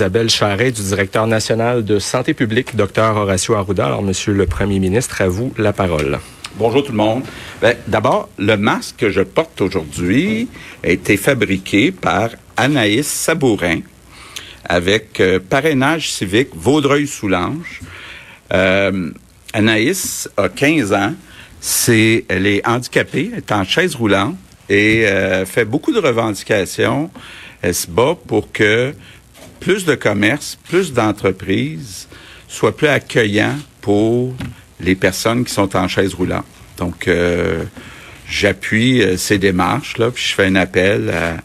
Isabelle Charret du directeur national de santé publique, Dr Horacio Arruda. Alors, Monsieur le Premier ministre, à vous la parole. Bonjour tout le monde. Ben, D'abord, le masque que je porte aujourd'hui a été fabriqué par Anaïs Sabourin avec euh, parrainage civique Vaudreuil-Soulanges. Euh, Anaïs a 15 ans. Elle est handicapée, elle est en chaise roulante et euh, fait beaucoup de revendications. Elle se bat pour que plus de commerces, plus d'entreprises soient plus accueillants pour les personnes qui sont en chaise roulante. Donc, euh, j'appuie euh, ces démarches, là, puis je fais un appel à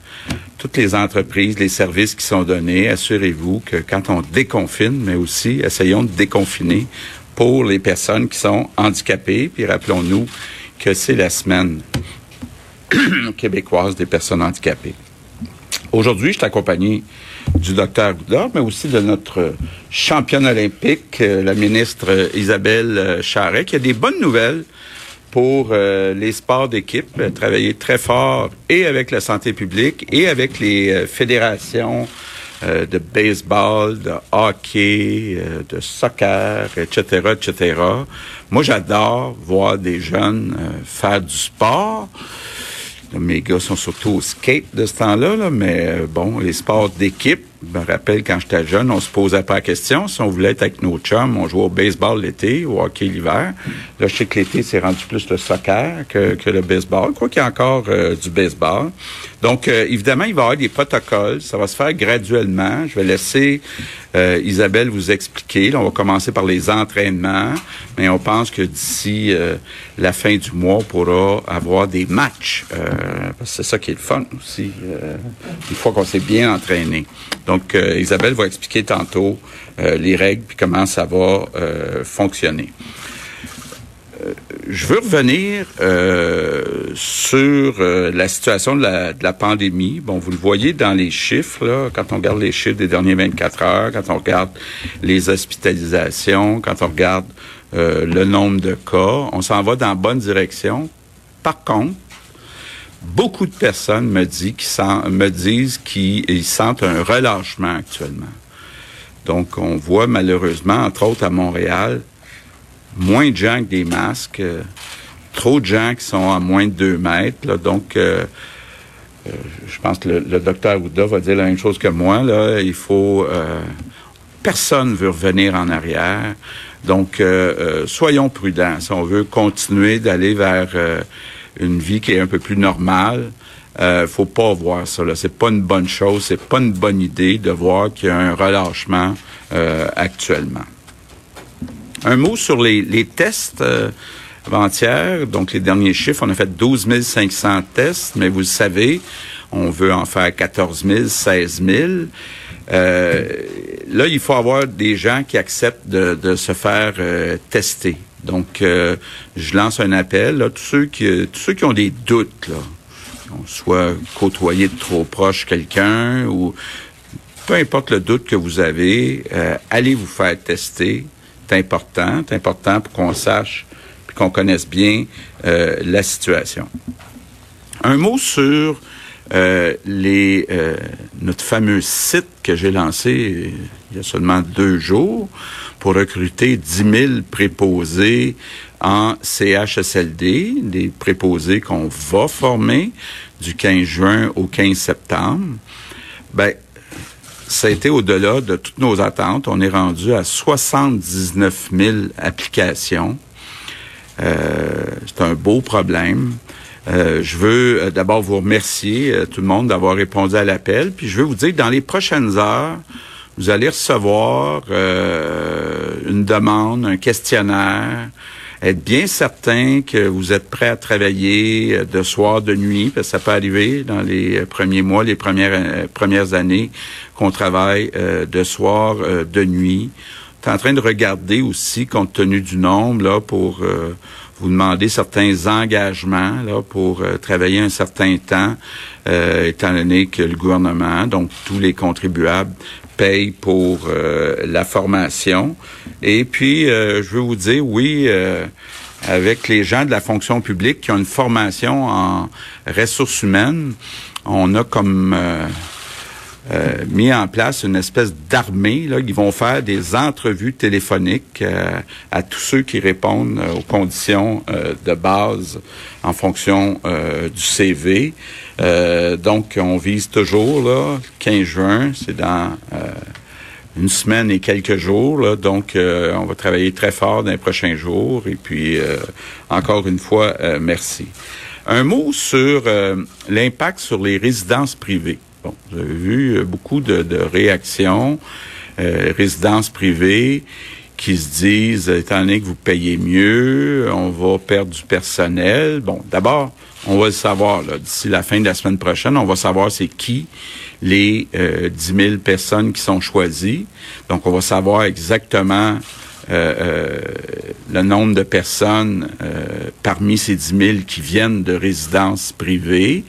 toutes les entreprises, les services qui sont donnés. Assurez-vous que quand on déconfine, mais aussi essayons de déconfiner pour les personnes qui sont handicapées. Puis rappelons-nous que c'est la semaine québécoise des personnes handicapées. Aujourd'hui, je suis accompagné du docteur Goudard, mais aussi de notre championne olympique, euh, la ministre Isabelle euh, Charret, qui a des bonnes nouvelles pour euh, les sports d'équipe, travaillé très fort et avec la santé publique et avec les fédérations de baseball, de hockey, de soccer, etc., etc. Moi, j'adore voir des jeunes faire du sport. Mes gars sont surtout au skate de ce temps-là, là, mais bon, les sports d'équipe, je me rappelle quand j'étais jeune, on se posait pas la question. Si on voulait être avec nos chums, on jouait au baseball l'été, au hockey l'hiver. Là, je sais que l'été, c'est rendu plus le soccer que, que le baseball. Quoi qu'il y a encore euh, du baseball. Donc, euh, évidemment, il va y avoir des protocoles. Ça va se faire graduellement. Je vais laisser euh, Isabelle vous expliquer. Là, on va commencer par les entraînements, mais on pense que d'ici la fin du mois, on pourra avoir des matchs. c'est ça qui est le fun aussi, une fois qu'on s'est bien entraîné. Donc, euh, Isabelle va expliquer tantôt euh, les règles puis comment ça va euh, fonctionner. Je veux revenir sur la situation de la, pandémie. Bon, vous le voyez dans les chiffres, quand on regarde les chiffres des derniers 24 heures, quand on regarde les hospitalisations, quand on regarde le nombre de cas, on s'en va dans la bonne direction. Par contre, beaucoup de personnes me, me disent qu'ils sentent un relâchement actuellement. Donc, on voit malheureusement, entre autres à Montréal, moins de gens avec des masques, euh, trop de gens qui sont à moins de deux mètres. donc, euh, euh, je pense que le, docteur Ouda va dire la même chose que moi. Là, il faut... personne veut revenir en arrière. Donc, soyons prudents. Si on veut continuer d'aller vers une vie qui est un peu plus normale. Euh, faut pas voir ça. Là, c'est pas une bonne chose, c'est pas une bonne idée de voir qu'il y a un relâchement euh, actuellement. Un mot sur les, tests euh, avant-hier. Donc les derniers chiffres, on a fait 12 500 tests, mais vous le savez, on veut en faire 14 000, 16 000. Euh, là, il faut avoir des gens qui acceptent de, se faire euh, tester. Donc, euh, je lance un appel à tous ceux qui, tous ceux qui ont des doutes, là, soit côtoyer de trop proche quelqu'un ou peu importe le doute que vous avez, euh, allez vous faire tester. C'est important, c'est important pour qu'on sache puis qu'on connaisse bien euh, la situation. Un mot sur les notre fameux site que j'ai lancé il y a seulement deux jours pour recruter 10 000 préposés en CHSLD, des préposés qu'on va former du 15 juin au 15 septembre. Ben, ça a été au-delà de toutes nos attentes. On est rendu à 79 000 applications. Euh, c'est un beau problème. Euh, je veux euh, d'abord vous remercier, tout le monde, d'avoir répondu à l'appel. Puis je veux vous dire que dans les prochaines heures, vous allez recevoir euh, une demande, un questionnaire, être bien certain que vous êtes prêt à travailler euh, de soir, de nuit, parce que ça peut arriver dans les premiers mois, les premières euh, premières années qu'on travaille de soir, de nuit. Tu en train de regarder aussi, compte tenu du nombre, là, pour vous demander certains engagements là, pour travailler un certain temps, étant donné que le gouvernement, donc tous les contribuables, paye pour euh, la formation. Et puis, euh, je veux vous dire, oui, euh, avec les gens de la fonction publique qui ont une formation en ressources humaines, on a comme euh, mis en place une espèce d'armée. Là, ils vont faire des entrevues téléphoniques euh, à tous ceux qui répondent aux conditions de base en fonction du CV. donc, on vise toujours là, 15 juin, c'est dans une semaine et quelques jours. Là, donc, on va travailler très fort dans les prochains jours. Et puis, encore une fois, merci. Un mot sur l'impact sur les résidences privées. Vous avez vu euh, beaucoup de, réactions, euh, résidences privées qui se disent, étant donné que vous payez mieux, on va perdre du personnel. Bon, d'abord, on va le savoir d'ici la fin de la semaine prochaine. On va savoir c'est qui les euh, 10 000 personnes qui sont choisies. Donc, on va savoir exactement euh, euh, le nombre de personnes parmi ces 10 000 qui viennent de résidences privées.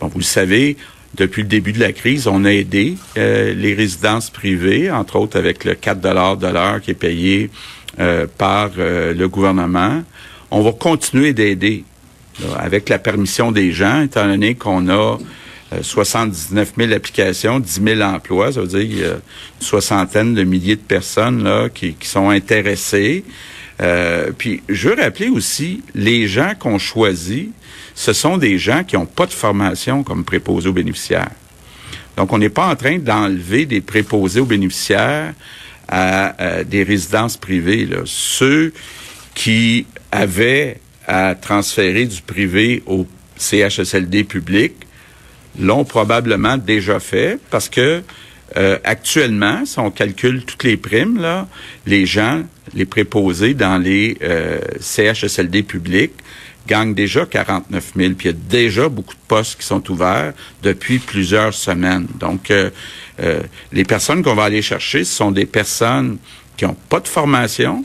Bon, vous le savez, depuis le début de la crise, on a aidé euh, les résidences privées, entre autres avec le 4 de l'heure qui est payé euh, par euh, le gouvernement. On va continuer d'aider avec la permission des gens, étant donné qu'on a 79 000 applications, 10 000 emplois, ça veut dire qu'il y a une soixantaine de milliers de personnes là, qui, qui sont intéressées. puis je veux rappeler aussi les gens qu'on choisit ce sont des gens qui n'ont pas de formation comme préposés aux bénéficiaires. Donc, on n'est pas en train d'enlever des préposés aux bénéficiaires à, des résidences privées. Ceux qui avaient à transférer du privé au CHSLD public l'ont probablement déjà fait parce que euh, actuellement, si on calcule toutes les primes, les gens, les préposés dans les euh, CHSLD publics gagne déjà 49 000, puis il y a déjà beaucoup de postes qui sont ouverts depuis plusieurs semaines. Donc, euh, euh, les personnes qu'on va aller chercher, ce sont des personnes qui n'ont pas de formation.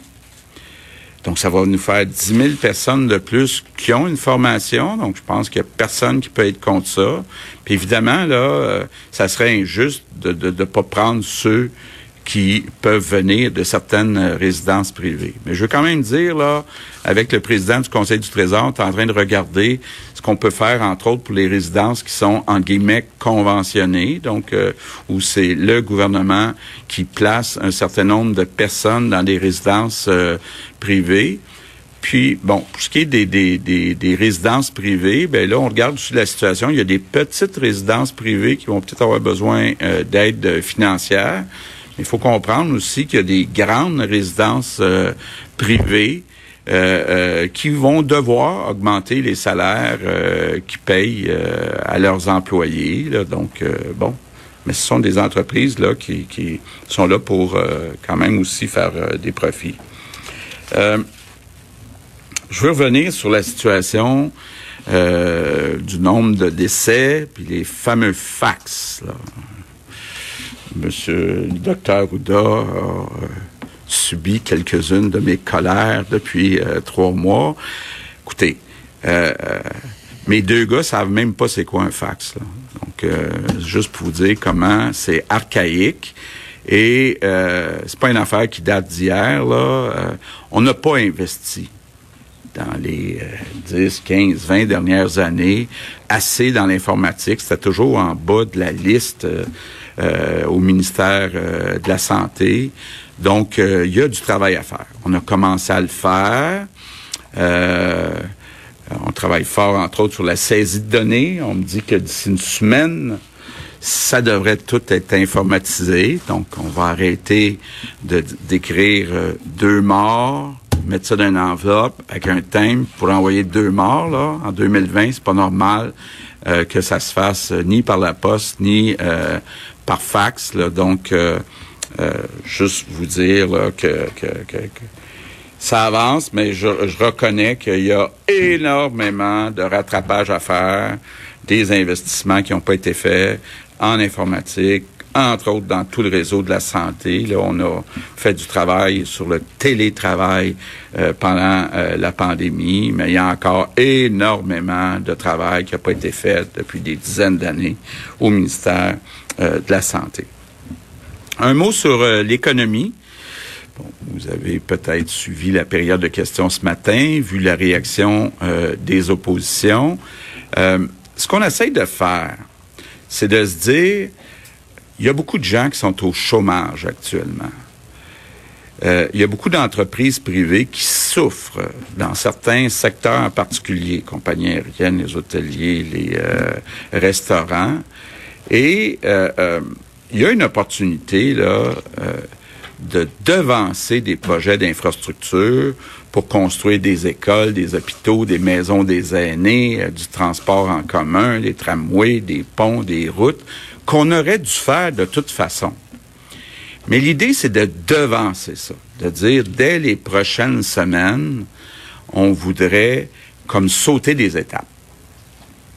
Donc, ça va nous faire 10 000 personnes de plus qui ont une formation. Donc, je pense qu'il n'y a personne qui peut être contre ça. Puis évidemment, là, euh, ça serait injuste de ne pas prendre ceux qui peuvent venir de certaines euh, résidences privées. Mais je veux quand même dire, là, avec le président du Conseil du Trésor, on est en train de regarder ce qu'on peut faire, entre autres, pour les résidences qui sont, en guillemets, conventionnées, donc euh, où c'est le gouvernement qui place un certain nombre de personnes dans des résidences euh, privées. Puis, bon, pour ce qui est des, des, des, des résidences privées, ben là, on regarde aussi la situation. Il y a des petites résidences privées qui vont peut-être avoir besoin d'aide financière. Il faut comprendre aussi qu'il y a des grandes résidences euh, privées euh, euh, qui vont devoir augmenter les salaires qui payent à leurs employés. Donc, bon, mais ce sont des entreprises là qui, qui sont là pour quand même aussi faire des profits. je veux revenir sur la situation du nombre de décès, puis les fameux fax. Là. Monsieur le docteur Ouda a euh, subi quelques-unes de mes colères depuis euh, trois mois. Écoutez, euh, mes deux gars savent même pas c'est quoi un fax. Donc, juste pour vous dire comment c'est archaïque. Et c'est pas une affaire qui date d'hier. On n'a pas investi dans les 10, 15, 20 dernières années assez dans l'informatique. C'était toujours en bas de la liste au ministère euh, de la Santé. Donc, euh, il y a du travail à faire. On a commencé à le faire. on travaille fort, entre autres, sur la saisie de données. On me dit que d'ici une semaine, ça devrait tout être informatisé. Donc, on va arrêter de d'écrire deux morts, mettre ça dans une enveloppe avec un thème pour envoyer deux morts. Là. En 2020, c'est pas normal que ça se fasse ni par la poste, ni par fax. Donc, euh, euh, juste vous dire que, ça avance, mais je, reconnais qu'il y a énormément de rattrapage à faire, des investissements qui n'ont pas été faits en informatique, entre autres dans tout le réseau de la santé. Là, on a fait du travail sur le télétravail euh, pendant la pandémie, mais il y a encore énormément de travail qui n'a pas été fait depuis des dizaines d'années au ministère euh, de la santé. Un mot sur euh, l'économie. Vous avez peut-être suivi la période de questions ce matin, vu la réaction euh, des oppositions. ce qu'on essaye de faire, c'est de se dire, il y a beaucoup de gens qui sont au chômage actuellement. Euh, il y a beaucoup d'entreprises privées qui souffrent dans certains secteurs en particulier, compagnies aériennes, les hôteliers, les euh, restaurants. Et euh, euh, il y a une opportunité là de devancer des projets d'infrastructure pour construire des écoles, des hôpitaux, des maisons des aînés, du transport en commun, des tramways, des ponts, des routes, qu'on aurait dû faire de toute façon. Mais l'idée, c'est de devancer ça, de dire dès les prochaines semaines, on voudrait comme sauter des étapes.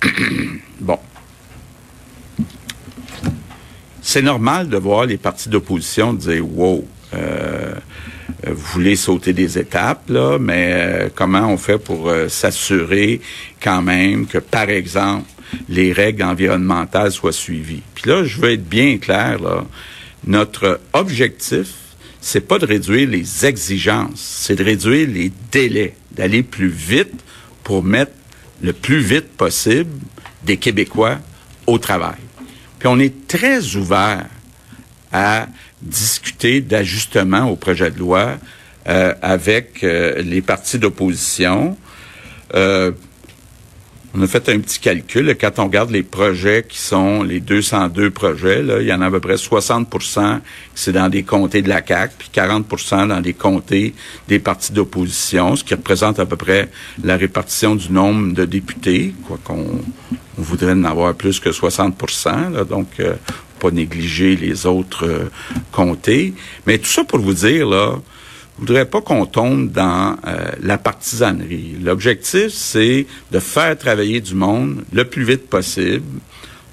bon. C'est normal de voir les partis d'opposition dire wow, euh, vous voulez sauter des étapes, là, mais euh, comment on fait pour euh, s'assurer quand même que, par exemple, les règles environnementales soient suivies? Puis là, je veux être bien clair, notre objectif, c'est pas de réduire les exigences, c'est de réduire les délais, d'aller plus vite pour mettre le plus vite possible des Québécois au travail. Puis on est très ouvert à discuter d'ajustements au projet de loi euh, avec euh, les partis d'opposition. Euh, on a fait un petit calcul. Quand on regarde les projets qui sont les 202 projets, là, il y en a à peu près 60% c'est dans des comtés de la CAQ, puis 40% dans des comtés des partis d'opposition, ce qui représente à peu près la répartition du nombre de députés, quoi qu'on on voudrait en avoir plus que 60 là, donc euh, pas négliger les autres euh, comtés. Mais tout ça pour vous dire, là, je voudrais pas qu'on tombe dans euh, la partisanerie. L'objectif, c'est de faire travailler du monde le plus vite possible.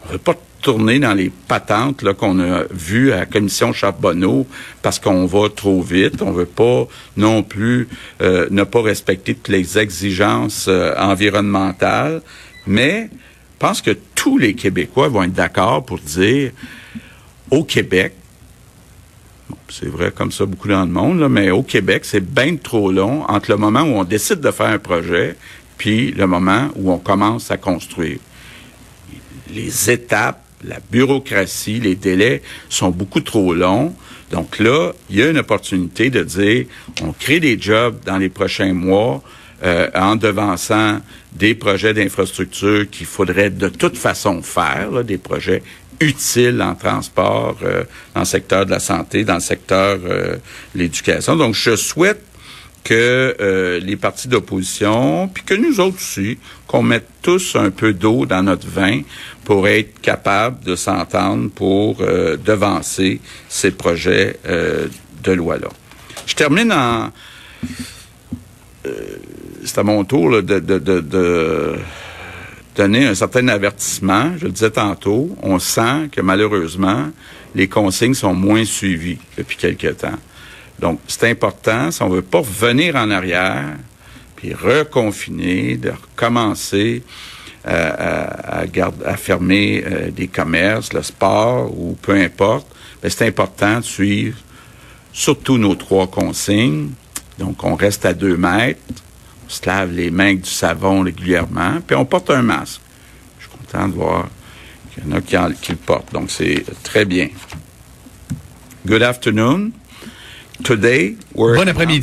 On veut pas tourner dans les patentes là qu'on a vues à la commission Charbonneau parce qu'on va trop vite. On veut pas non plus euh, ne pas respecter toutes les exigences euh, environnementales, mais je pense que tous les Québécois vont être d'accord pour dire au Québec, c'est vrai comme ça beaucoup dans le monde, mais au Québec, c'est bien trop long entre le moment où on décide de faire un projet puis le moment où on commence à construire. Les étapes, la bureaucratie, les délais sont beaucoup trop longs. Donc là, il y a une opportunité de dire, on crée des jobs dans les prochains mois euh, en devançant des projets d'infrastructure qu'il faudrait de toute façon faire, des projets utile en transport, euh, dans le secteur de la santé, dans le secteur euh, de l'éducation. Donc, je souhaite que euh, les partis d'opposition, puis que nous autres aussi, qu'on mette tous un peu d'eau dans notre vin pour être capable de s'entendre pour devancer ces projets de loi-là. Je termine en... C'est à mon tour là, de, de, de, de donner un certain avertissement. Je le disais tantôt, on sent que malheureusement, les consignes sont moins suivies depuis quelque temps. Donc, c'est important, si on veut pas revenir en arrière, puis reconfiner, de recommencer euh, à, fermer euh, des commerces, le sport ou peu importe, ben, c'est important de suivre surtout nos trois consignes. Donc, on reste à deux mètres, on se lave les mains avec du savon régulièrement, puis on porte un masque. Je suis content de voir qu'il y en a qui, le portent. Donc, c'est très bien. Good afternoon. Today, we're... Bon après-midi.